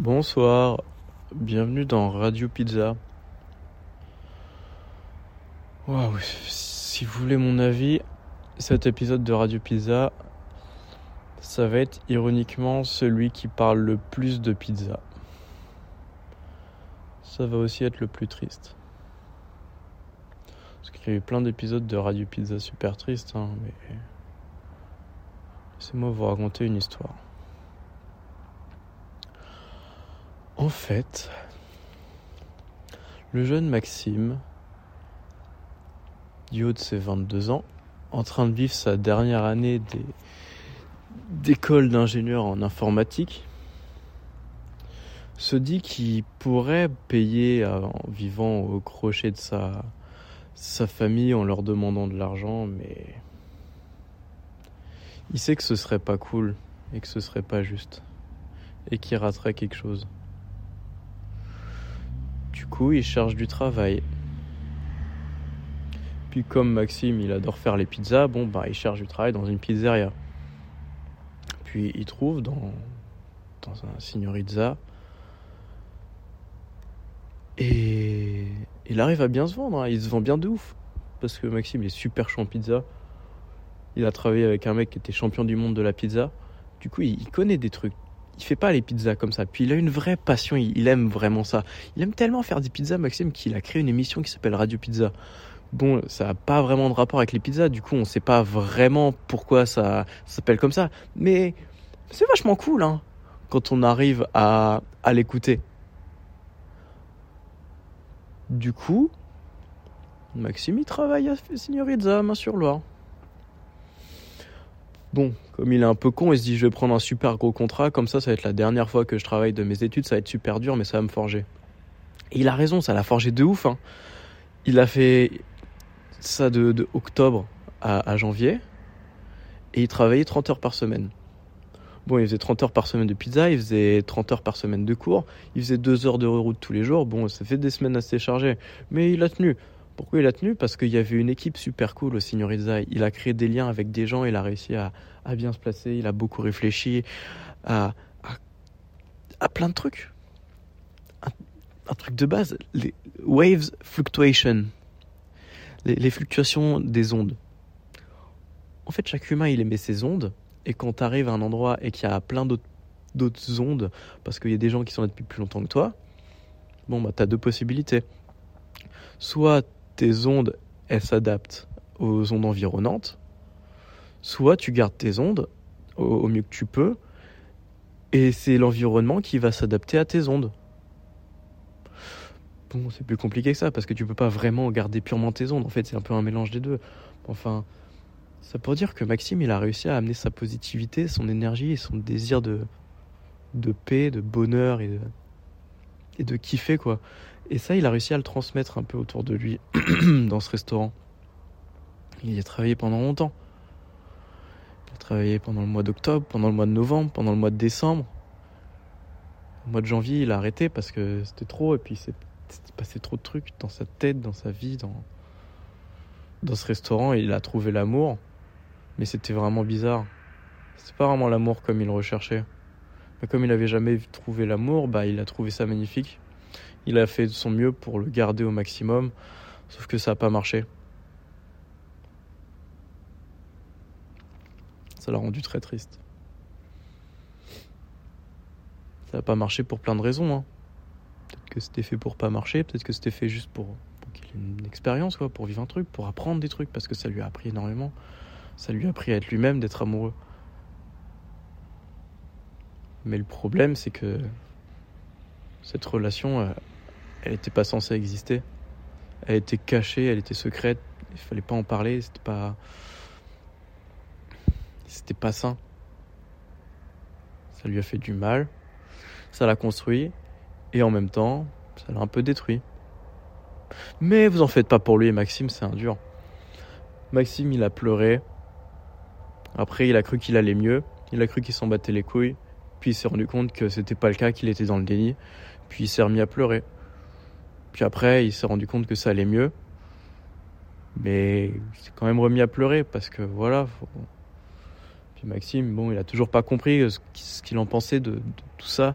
Bonsoir, bienvenue dans Radio Pizza. Waouh, si vous voulez mon avis, cet épisode de Radio Pizza, ça va être ironiquement celui qui parle le plus de pizza. Ça va aussi être le plus triste. Parce qu'il y a eu plein d'épisodes de Radio Pizza super tristes, hein, mais laissez-moi vous raconter une histoire. En fait, le jeune Maxime, du haut de ses 22 ans, en train de vivre sa dernière année d'école d'ingénieur en informatique, se dit qu'il pourrait payer en vivant au crochet de sa, famille en leur demandant de l'argent, mais il sait que ce serait pas cool et que ce serait pas juste et qu'il raterait quelque chose. Coup, il cherche du travail. Puis comme Maxime, il adore faire les pizzas, bon, bah, il cherche du travail dans une pizzeria. Puis il trouve dans, dans un signorizza. Et il arrive à bien se vendre, hein. il se vend bien de ouf. Parce que Maxime est super chaud en pizza. Il a travaillé avec un mec qui était champion du monde de la pizza. Du coup, il connaît des trucs il fait pas les pizzas comme ça. Puis il a une vraie passion, il, aime vraiment ça. Il aime tellement faire des pizzas, Maxime, qu'il a créé une émission qui s'appelle Radio Pizza. Bon, ça n'a pas vraiment de rapport avec les pizzas, du coup on sait pas vraiment pourquoi ça, s'appelle comme ça. Mais c'est vachement cool, hein, quand on arrive à, à l'écouter. Du coup, Maxime il travaille à Signorizza, main sur Loire. Bon, comme il est un peu con, il se dit je vais prendre un super gros contrat, comme ça ça va être la dernière fois que je travaille de mes études, ça va être super dur, mais ça va me forger. Il a raison, ça l'a forgé de ouf. Hein. Il a fait ça de, octobre à, janvier, et il travaillait 30 heures par semaine. Bon, il faisait 30 heures par semaine de pizza, il faisait 30 heures par semaine de cours, il faisait 2 heures de route tous les jours. Bon, ça fait des semaines assez chargées, mais il a tenu. Pourquoi il a tenu? Parce qu'il y avait une équipe super cool au Signorizza. Il a créé des liens avec des gens, il a réussi à, bien se placer, il a beaucoup réfléchi à, à, plein de trucs. Un, truc de base, les waves fluctuation, les, fluctuations des ondes. En fait, chaque humain, il émet ses ondes, et quand tu arrives à un endroit et qu'il y a plein d'autres ondes, parce qu'il y a des gens qui sont là depuis plus longtemps que toi, bon, bah, tu as deux possibilités. Soit tes ondes, elles s'adaptent aux ondes environnantes, soit tu gardes tes ondes au, mieux que tu peux, et c'est l'environnement qui va s'adapter à tes ondes. Bon, c'est plus compliqué que ça, parce que tu peux pas vraiment garder purement tes ondes. En fait, c'est un peu un mélange des deux. Enfin, ça pour dire que Maxime, il a réussi à amener sa positivité, son énergie et son désir de, de paix, de bonheur et de, et de kiffer, quoi. Et ça, il a réussi à le transmettre un peu autour de lui dans ce restaurant. Il y a travaillé pendant longtemps. Il a travaillé pendant le mois d'octobre, pendant le mois de novembre, pendant le mois de décembre. Au mois de janvier, il a arrêté parce que c'était trop et puis c'est passé trop de trucs dans sa tête, dans sa vie, dans, dans ce restaurant il a trouvé l'amour. Mais c'était vraiment bizarre. C'était pas vraiment l'amour comme il recherchait. Comme il n'avait jamais trouvé l'amour, bah il a trouvé ça magnifique. Il a fait de son mieux pour le garder au maximum, sauf que ça n'a pas marché. Ça l'a rendu très triste. Ça n'a pas marché pour plein de raisons. Hein. Peut-être que c'était fait pour pas marcher, peut-être que c'était fait juste pour, qu'il ait une expérience, quoi, pour vivre un truc, pour apprendre des trucs, parce que ça lui a appris énormément. Ça lui a appris à être lui-même, d'être amoureux. Mais le problème, c'est que cette relation, euh, elle n'était pas censée exister. Elle était cachée, elle était secrète. Il fallait pas en parler. C'était pas, c'était pas sain. Ça lui a fait du mal. Ça l'a construit et en même temps, ça l'a un peu détruit. Mais vous en faites pas pour lui, Maxime, c'est un dur. Maxime, il a pleuré. Après, il a cru qu'il allait mieux. Il a cru qu'il s'en battait les couilles. Puis il s'est rendu compte que c'était pas le cas, qu'il était dans le déni. Puis il s'est remis à pleurer. Puis après, il s'est rendu compte que ça allait mieux. Mais il s'est quand même remis à pleurer parce que voilà. Puis Maxime, bon, il a toujours pas compris ce qu'il en pensait de, tout ça.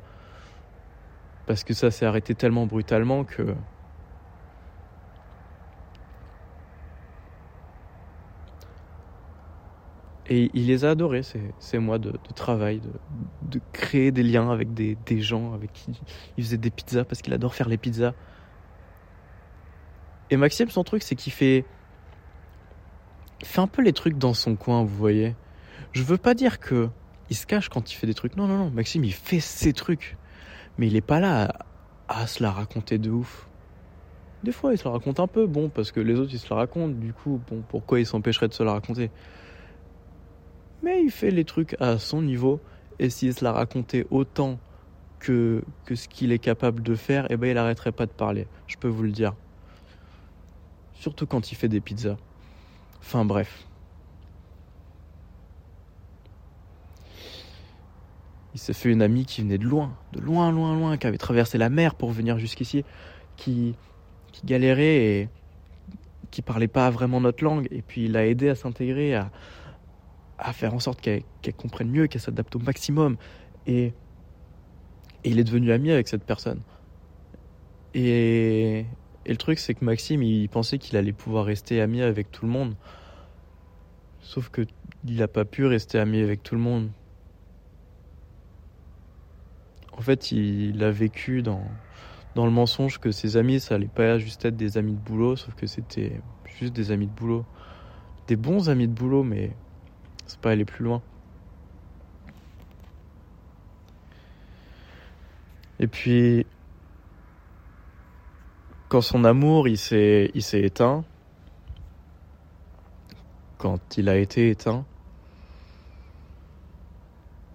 Parce que ça s'est arrêté tellement brutalement que. Et il les a adorés, ces, mois de, travail, de, créer des liens avec des, gens avec qui il faisait des pizzas parce qu'il adore faire les pizzas. Et Maxime, son truc, c'est qu'il fait. Il fait un peu les trucs dans son coin, vous voyez. Je veux pas dire que il se cache quand il fait des trucs. Non, non, non. Maxime, il fait ses trucs. Mais il est pas là à, se la raconter de ouf. Des fois, il se la raconte un peu, bon, parce que les autres, ils se la racontent. Du coup, bon, pourquoi il s'empêcherait de se la raconter? Mais il fait les trucs à son niveau. Et s'il se la racontait autant que, que ce qu'il est capable de faire, eh ben, il arrêterait pas de parler. Je peux vous le dire. Surtout quand il fait des pizzas. Enfin bref. Il s'est fait une amie qui venait de loin, de loin, loin, loin, qui avait traversé la mer pour venir jusqu'ici, qui, qui galérait et qui parlait pas vraiment notre langue. Et puis il l'a aidé à s'intégrer, à, à faire en sorte qu'elle comprenne mieux, qu'elle s'adapte au maximum. Et, et il est devenu ami avec cette personne. Et, et le truc, c'est que Maxime, il pensait qu'il allait pouvoir rester ami avec tout le monde. Sauf que il n'a pas pu rester ami avec tout le monde. En fait, il a vécu dans, dans le mensonge que ses amis, ça allait pas juste être des amis de boulot, sauf que c'était juste des amis de boulot. Des bons amis de boulot, mais c'est pas aller plus loin. Et puis, quand son amour il s'est éteint, quand il a été éteint,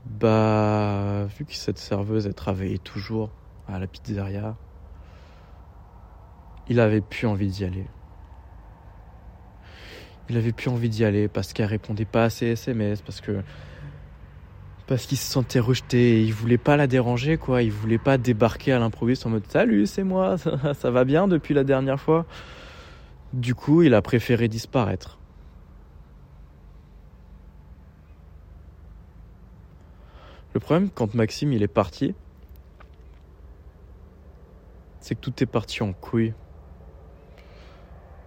bah vu que cette serveuse elle travaillait toujours à la pizzeria, il avait plus envie d'y aller. Il avait plus envie d'y aller parce qu'elle répondait pas à ses SMS, parce que parce qu'il se sentait rejeté et il voulait pas la déranger quoi, il voulait pas débarquer à l'improviste en mode salut c'est moi, ça, va bien depuis la dernière fois. Du coup il a préféré disparaître. Le problème quand Maxime il est parti, c'est que tout est parti en couille.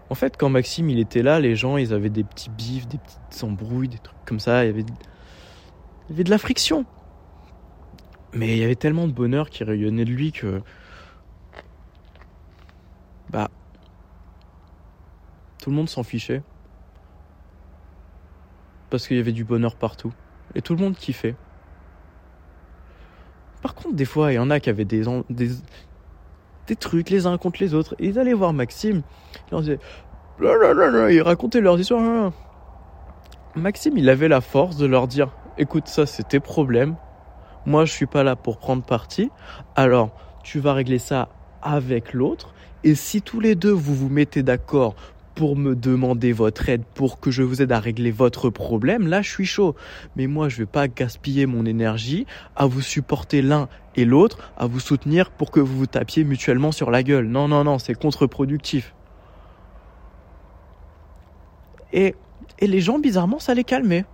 En fait, quand Maxime il était là, les gens ils avaient des petits bifs, des petites embrouilles, des trucs comme ça. Il y avait de la friction. Mais il y avait tellement de bonheur qui rayonnait de lui que. Bah. Tout le monde s'en fichait. Parce qu'il y avait du bonheur partout. Et tout le monde kiffait. Par contre, des fois, il y en a qui avaient des, des, des trucs les uns contre les autres. Et ils allaient voir Maxime. Ils. Ils racontaient leurs histoires. Maxime, il avait la force de leur dire écoute, ça c'est tes problèmes. Moi, je suis pas là pour prendre parti. Alors, tu vas régler ça avec l'autre. Et si tous les deux vous vous mettez d'accord pour me demander votre aide, pour que je vous aide à régler votre problème, là je suis chaud. Mais moi je vais pas gaspiller mon énergie à vous supporter l'un et l'autre, à vous soutenir pour que vous vous tapiez mutuellement sur la gueule. Non, non, non, c'est contre-productif. Et, et les gens, bizarrement, ça les calmait.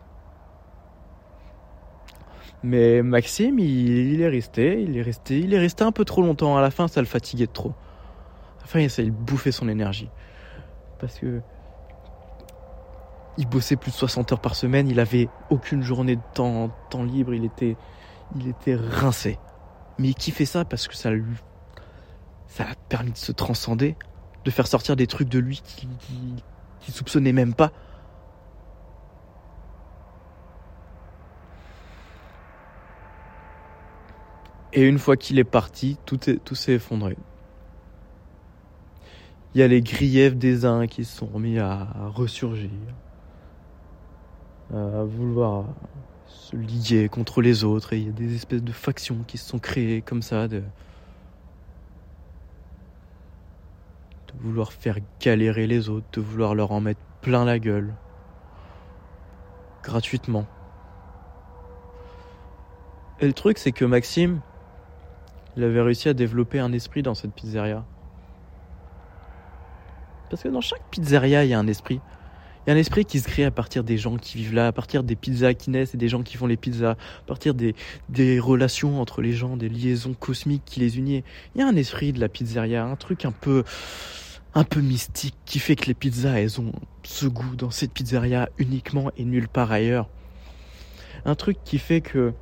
Mais Maxime, il, est resté, il est resté, il est resté un peu trop longtemps. À la fin, ça le fatiguait de trop. À la il essayait de bouffer son énergie. Parce que il bossait plus de 60 heures par semaine, il avait aucune journée de temps, temps libre, il était, il était rincé. Mais il kiffait ça parce que ça lui, ça a permis de se transcender, de faire sortir des trucs de lui qu'il qui soupçonnait même pas. Et une fois qu'il est parti, tout s'est effondré. Il y a les griefs des uns qui se sont remis à ressurgir, à vouloir se lier contre les autres, et il y a des espèces de factions qui se sont créées comme ça, de, de vouloir faire galérer les autres, de vouloir leur en mettre plein la gueule, gratuitement. Et le truc, c'est que Maxime, il avait réussi à développer un esprit dans cette pizzeria. Parce que dans chaque pizzeria, il y a un esprit. Il y a un esprit qui se crée à partir des gens qui vivent là, à partir des pizzas qui naissent et des gens qui font les pizzas, à partir des, relations entre les gens, des liaisons cosmiques qui les unissent. Il y a un esprit de la pizzeria, un truc un peu, un peu mystique qui fait que les pizzas, elles ont ce goût dans cette pizzeria uniquement et nulle part ailleurs. Un truc qui fait que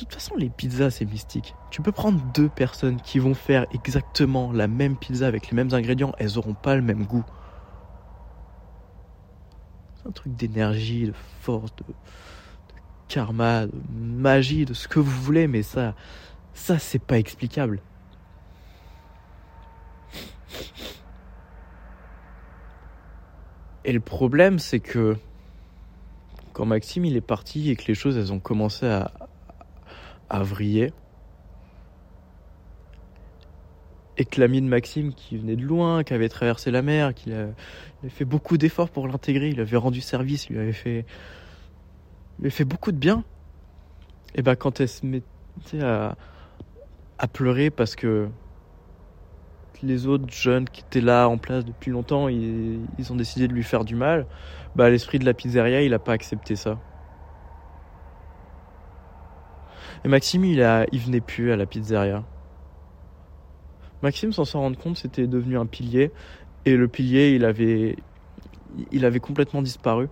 toute façon, les pizzas, c'est mystique. Tu peux prendre deux personnes qui vont faire exactement la même pizza avec les mêmes ingrédients, elles auront pas le même goût. C'est un truc d'énergie, de force, de, karma, de magie, de ce que vous voulez, mais ça, ça, c'est pas explicable. Et le problème, c'est que quand Maxime il est parti et que les choses elles ont commencé à, à vriller. Et que l'ami de Maxime, qui venait de loin, qui avait traversé la mer, qui avait fait beaucoup d'efforts pour l'intégrer, il avait rendu service, il lui avait fait, fait beaucoup de bien. Et ben quand elle se mettait à, à pleurer parce que les autres jeunes qui étaient là en place depuis longtemps, ils, ils ont décidé de lui faire du mal, bah l'esprit de la pizzeria, il n'a pas accepté ça. Et Maxime, il, a, il venait plus à la pizzeria. Maxime, sans s'en rendre compte, c'était devenu un pilier. Et le pilier, il avait, il avait complètement disparu.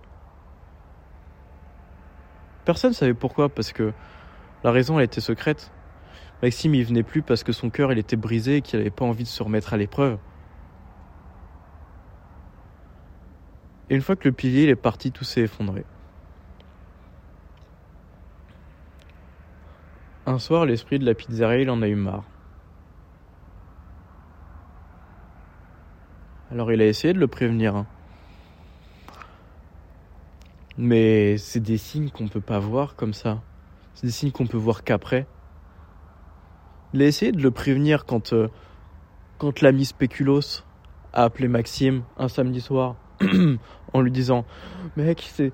Personne ne savait pourquoi, parce que la raison, elle était secrète. Maxime, il venait plus parce que son cœur, il était brisé et qu'il n'avait pas envie de se remettre à l'épreuve. Et une fois que le pilier il est parti, tout s'est effondré. Un soir, l'esprit de la pizzeria, il en a eu marre. Alors il a essayé de le prévenir. Hein. Mais c'est des signes qu'on peut pas voir comme ça. C'est des signes qu'on peut voir qu'après. Il a essayé de le prévenir quand, euh, quand l'ami Spéculos a appelé Maxime un samedi soir en lui disant Mec, c'est,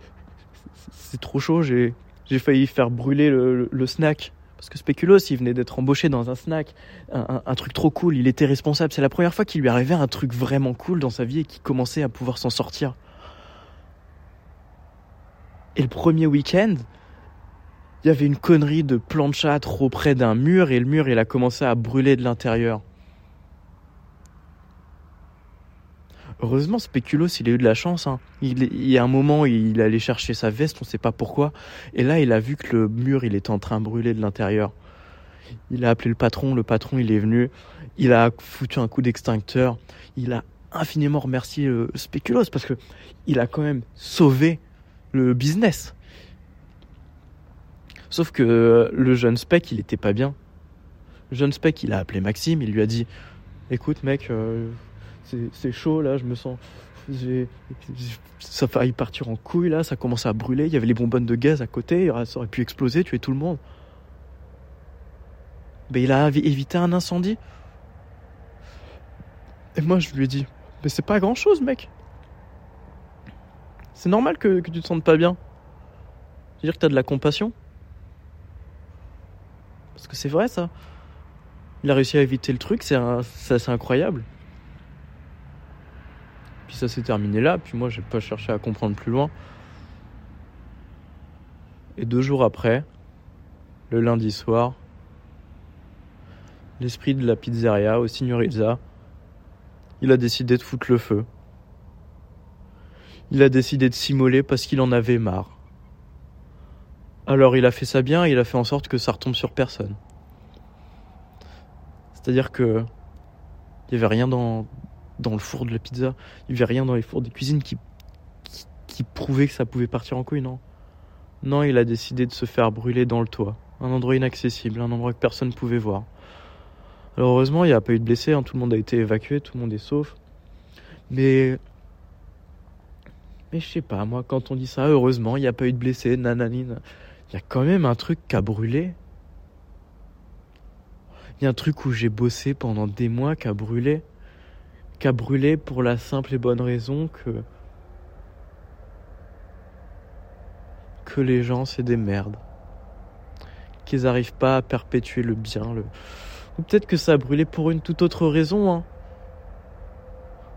trop chaud, j'ai failli faire brûler le snack. Parce que Speculos, il venait d'être embauché dans un snack, un, truc trop cool, il était responsable. C'est la première fois qu'il lui arrivait un truc vraiment cool dans sa vie et qu'il commençait à pouvoir s'en sortir. Et le premier week-end, il y avait une connerie de plancha trop près d'un mur et le mur, il a commencé à brûler de l'intérieur. Heureusement, Spéculos, il a eu de la chance. Hein. Il, y a un moment, il allait chercher sa veste, on ne sait pas pourquoi. Et là, il a vu que le mur, il était en train de brûler de l'intérieur. Il a appelé le patron, le patron, il est venu. Il a foutu un coup d'extincteur. Il a infiniment remercié euh, Spéculos parce que il a quand même sauvé le business. Sauf que euh, le jeune Spec, il était pas bien. Le jeune Spec, il a appelé Maxime, il lui a dit Écoute, mec, euh, c'est chaud là, je me sens. Ça failli partir en couille là, ça commence à brûler, il y avait les bonbonnes de gaz à côté, ça aurait pu exploser, tuer tout le monde. Mais il a évité un incendie. Et moi je lui ai dit, mais c'est pas grand chose mec. C'est normal que, tu te sentes pas bien. dire que t'as de la compassion. Parce que c'est vrai ça. Il a réussi à éviter le truc, c'est incroyable. Puis ça s'est terminé là, puis moi j'ai pas cherché à comprendre plus loin. Et deux jours après, le lundi soir, l'esprit de la pizzeria au Signorizza, il a décidé de foutre le feu. Il a décidé de s'immoler parce qu'il en avait marre. Alors il a fait ça bien, il a fait en sorte que ça retombe sur personne. C'est-à-dire que il n'y avait rien dans, dans le four de la pizza. Il n'y avait rien dans les fours de cuisine qui, qui, prouvait que ça pouvait partir en couille, non? Non, il a décidé de se faire brûler dans le toit. Un endroit inaccessible, un endroit que personne ne pouvait voir. Alors heureusement, il n'y a pas eu de blessés, hein. tout le monde a été évacué, tout le monde est sauf. Mais. Mais je sais pas, moi, quand on dit ça, heureusement, il n'y a pas eu de blessés, nananine. Il y a quand même un truc qui a brûlé. Il y a un truc où j'ai bossé pendant des mois qui a brûlé qu'à brûler pour la simple et bonne raison que que les gens c'est des merdes qu'ils n'arrivent pas à perpétuer le bien ou peut-être que ça a brûlé pour une toute autre raison hein.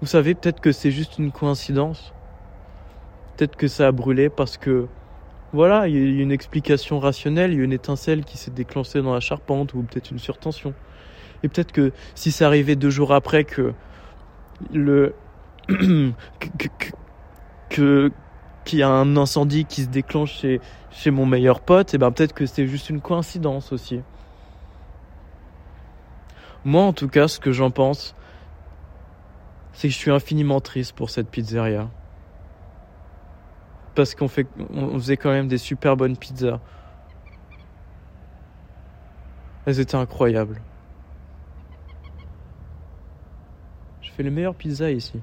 Vous savez, peut-être que c'est juste une coïncidence. Peut-être que ça a brûlé parce que, voilà, il y a une explication rationnelle, il y a une étincelle qui s'est déclenchée dans la charpente ou peut-être une surtension. Et peut-être que si ça arrivait deux jours après que le que, qu'il y a un incendie qui se déclenche chez, chez mon meilleur pote, et ben peut-être que c'est juste une coïncidence aussi. Moi, en tout cas, ce que j'en pense, c'est que je suis infiniment triste pour cette pizzeria. Parce qu'on fait, on faisait quand même des super bonnes pizzas. Elles étaient incroyables. Fais les meilleures pizzas ici.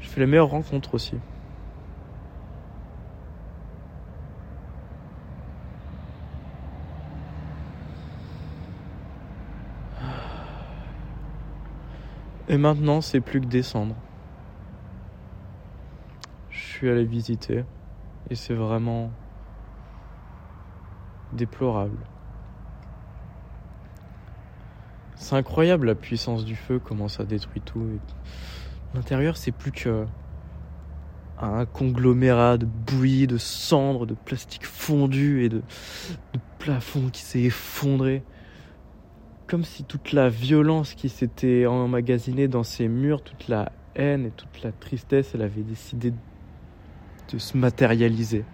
Je fais les meilleures rencontres aussi. Et maintenant, c'est plus que descendre. Je suis allé visiter et c'est vraiment déplorable. C'est incroyable la puissance du feu, comment ça détruit tout. L'intérieur, c'est plus que un conglomérat de bouillie, de cendres, de plastique fondu et de, de plafond qui s'est effondré comme si toute la violence qui s'était emmagasinée dans ces murs, toute la haine et toute la tristesse, elle avait décidé de se matérialiser.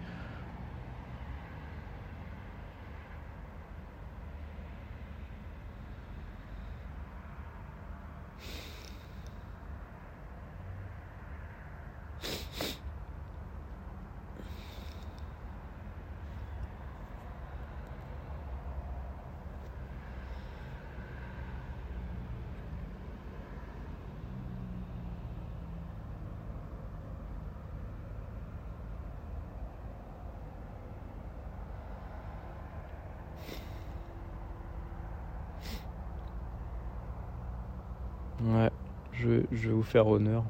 Ouais, je, vais vous faire honneur.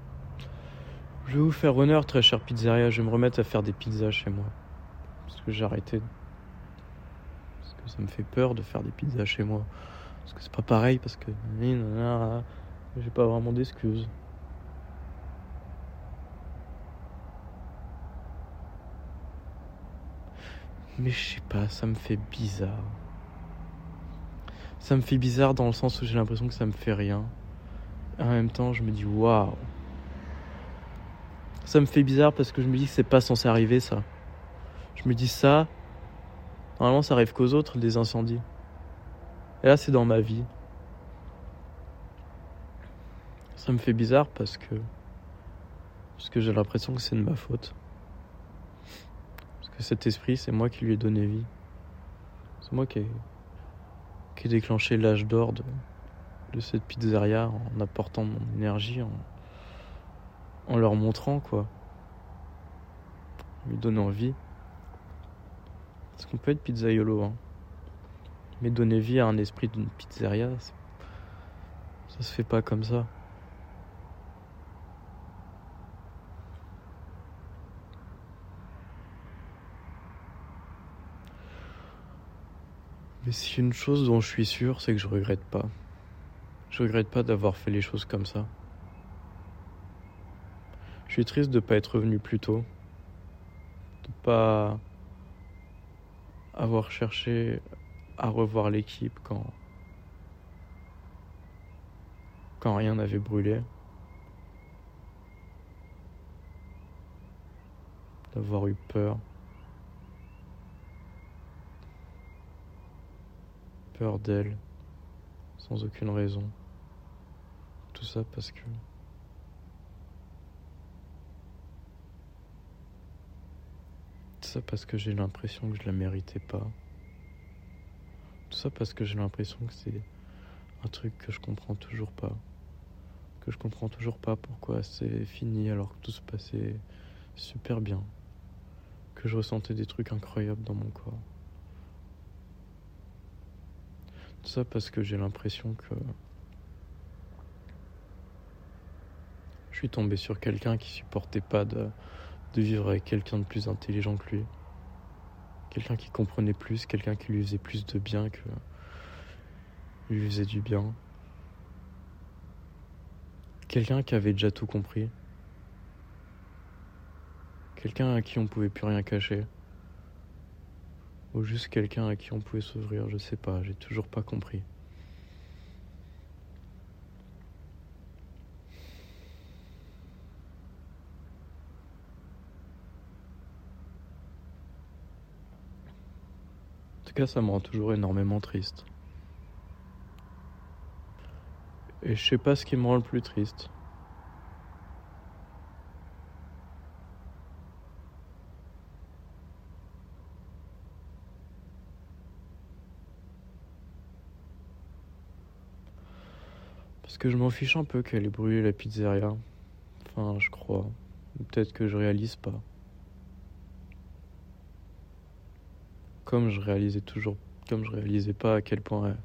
Je vais vous faire honneur, très cher pizzeria. Je vais me remettre à faire des pizzas chez moi. Parce que j'ai arrêté. Parce que ça me fait peur de faire des pizzas chez moi. Parce que c'est pas pareil, parce que. J'ai pas vraiment d'excuses. Mais je sais pas, ça me fait bizarre. Ça me fait bizarre dans le sens où j'ai l'impression que ça me fait rien en même temps, je me dis waouh. Ça me fait bizarre parce que je me dis que c'est pas censé arriver ça. Je me dis ça. Normalement, ça arrive qu'aux autres des incendies. Et là, c'est dans ma vie. Ça me fait bizarre parce que parce que j'ai l'impression que c'est de ma faute. Parce que cet esprit, c'est moi qui lui ai donné vie. C'est moi qui ai, qui ai déclenché l'âge d'or de, de cette pizzeria en apportant mon énergie, en, leur montrant quoi. Lui donnant vie. Parce qu'on peut être pizzaiolo, hein. Mais donner vie à un esprit d'une pizzeria, ça se fait pas comme ça. Mais c'est une chose dont je suis sûr, c'est que je regrette pas. Je regrette pas d'avoir fait les choses comme ça. Je suis triste de ne pas être revenu plus tôt, de pas avoir cherché à revoir l'équipe quand quand rien n'avait brûlé. D'avoir eu peur. Peur d'elle, sans aucune raison tout ça parce que tout ça parce que j'ai l'impression que je la méritais pas. Tout ça parce que j'ai l'impression que c'est un truc que je comprends toujours pas. Que je comprends toujours pas pourquoi c'est fini alors que tout se passait super bien. Que je ressentais des trucs incroyables dans mon corps. Tout ça parce que j'ai l'impression que suis tombé sur quelqu'un qui supportait pas de, de vivre avec quelqu'un de plus intelligent que lui. Quelqu'un qui comprenait plus, quelqu'un qui lui faisait plus de bien que lui faisait du bien. quelqu'un qui avait déjà tout compris. Quelqu'un à qui on pouvait plus rien cacher. Ou juste quelqu'un à qui on pouvait s'ouvrir, je sais pas, j'ai toujours pas compris. Tout cas, ça me rend toujours énormément triste. Et je sais pas ce qui me rend le plus triste. Parce que je m'en fiche un peu qu'elle ait brûlé la pizzeria. Enfin, je crois. Peut-être que je réalise pas. Comme je réalisais toujours, comme je réalisais pas à quel point elle,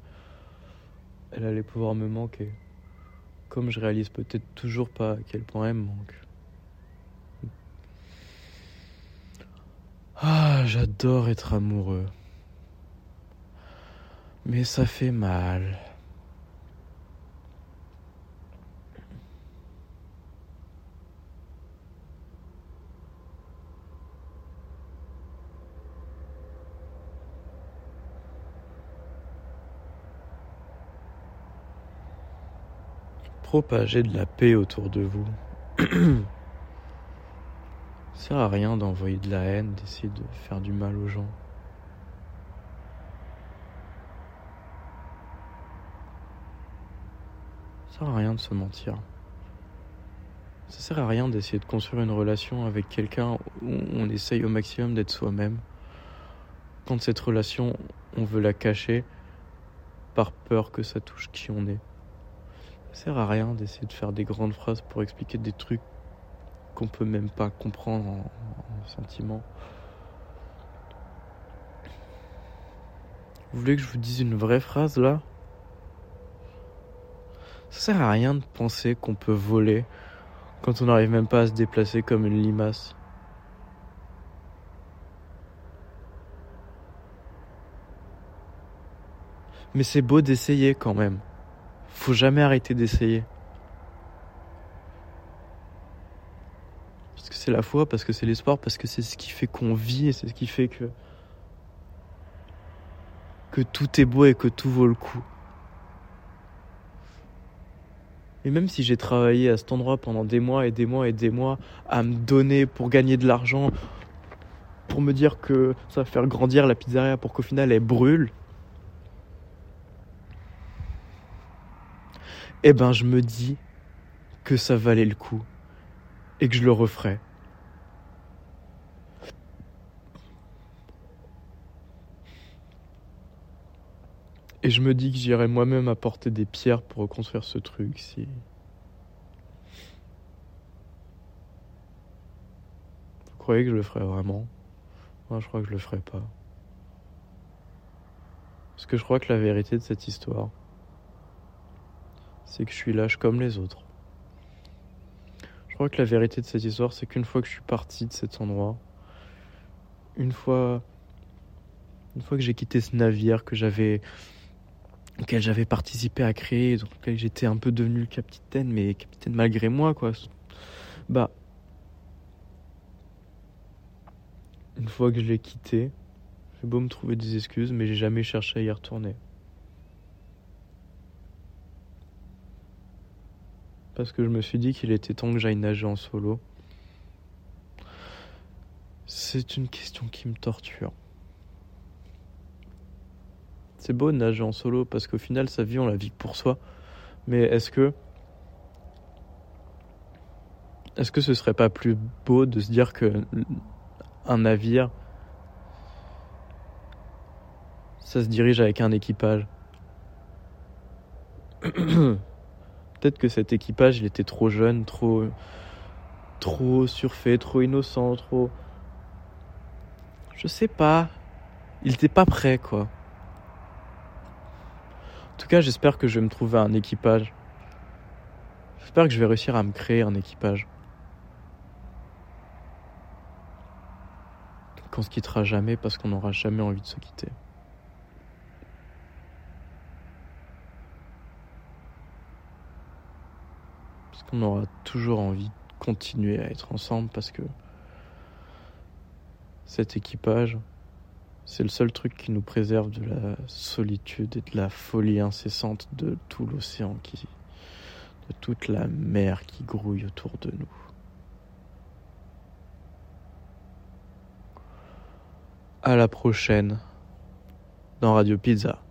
elle allait pouvoir me manquer. Comme je réalise peut-être toujours pas à quel point elle me manque. Ah, j'adore être amoureux. Mais ça fait mal. Propagez de la paix autour de vous. Ça sert à rien d'envoyer de la haine, d'essayer de faire du mal aux gens. Ça sert à rien de se mentir. Ça sert à rien d'essayer de construire une relation avec quelqu'un où on essaye au maximum d'être soi-même. Quand cette relation, on veut la cacher par peur que ça touche qui on est. Sert à rien d'essayer de faire des grandes phrases pour expliquer des trucs qu'on peut même pas comprendre en, en sentiment. Vous voulez que je vous dise une vraie phrase là? Ça sert à rien de penser qu'on peut voler quand on n'arrive même pas à se déplacer comme une limace. Mais c'est beau d'essayer quand même. Faut jamais arrêter d'essayer. Parce que c'est la foi, parce que c'est l'espoir, parce que c'est ce qui fait qu'on vit et c'est ce qui fait que que tout est beau et que tout vaut le coup. Et même si j'ai travaillé à cet endroit pendant des mois et des mois et des mois à me donner pour gagner de l'argent, pour me dire que ça va faire grandir la pizzeria pour qu'au final elle brûle, eh ben je me dis que ça valait le coup et que je le referai. Et je me dis que j'irai moi-même apporter des pierres pour reconstruire ce truc si. Vous croyez que je le ferai vraiment? Moi, je crois que je le ferai pas. Parce que je crois que la vérité de cette histoire, c'est que je suis lâche comme les autres. Je crois que la vérité de cette histoire, c'est qu'une fois que je suis parti de cet endroit, une fois, une fois que j'ai quitté ce navire que j'avais, auquel j'avais participé à créer, dans lequel j'étais un peu devenu le capitaine, mais capitaine malgré moi, quoi. Bah, une fois que je l'ai quitté, j'ai beau me trouver des excuses, mais j'ai jamais cherché à y retourner. Parce que je me suis dit qu'il était temps que j'aille nager en solo. C'est une question qui me torture. C'est beau de nager en solo parce qu'au final, sa vie, on la vit pour soi. Mais est-ce que. Est-ce que ce serait pas plus beau de se dire que un navire, ça se dirige avec un équipage? Peut-être que cet équipage, il était trop jeune, trop, trop surfait, trop innocent, trop. Je sais pas. Il était pas prêt, quoi. En tout cas, j'espère que je vais me trouver un équipage. J'espère que je vais réussir à me créer un équipage. Qu'on se quittera jamais parce qu'on n'aura jamais envie de se quitter. On aura toujours envie de continuer à être ensemble parce que cet équipage, c'est le seul truc qui nous préserve de la solitude et de la folie incessante de tout l'océan qui. de toute la mer qui grouille autour de nous. À la prochaine dans Radio Pizza.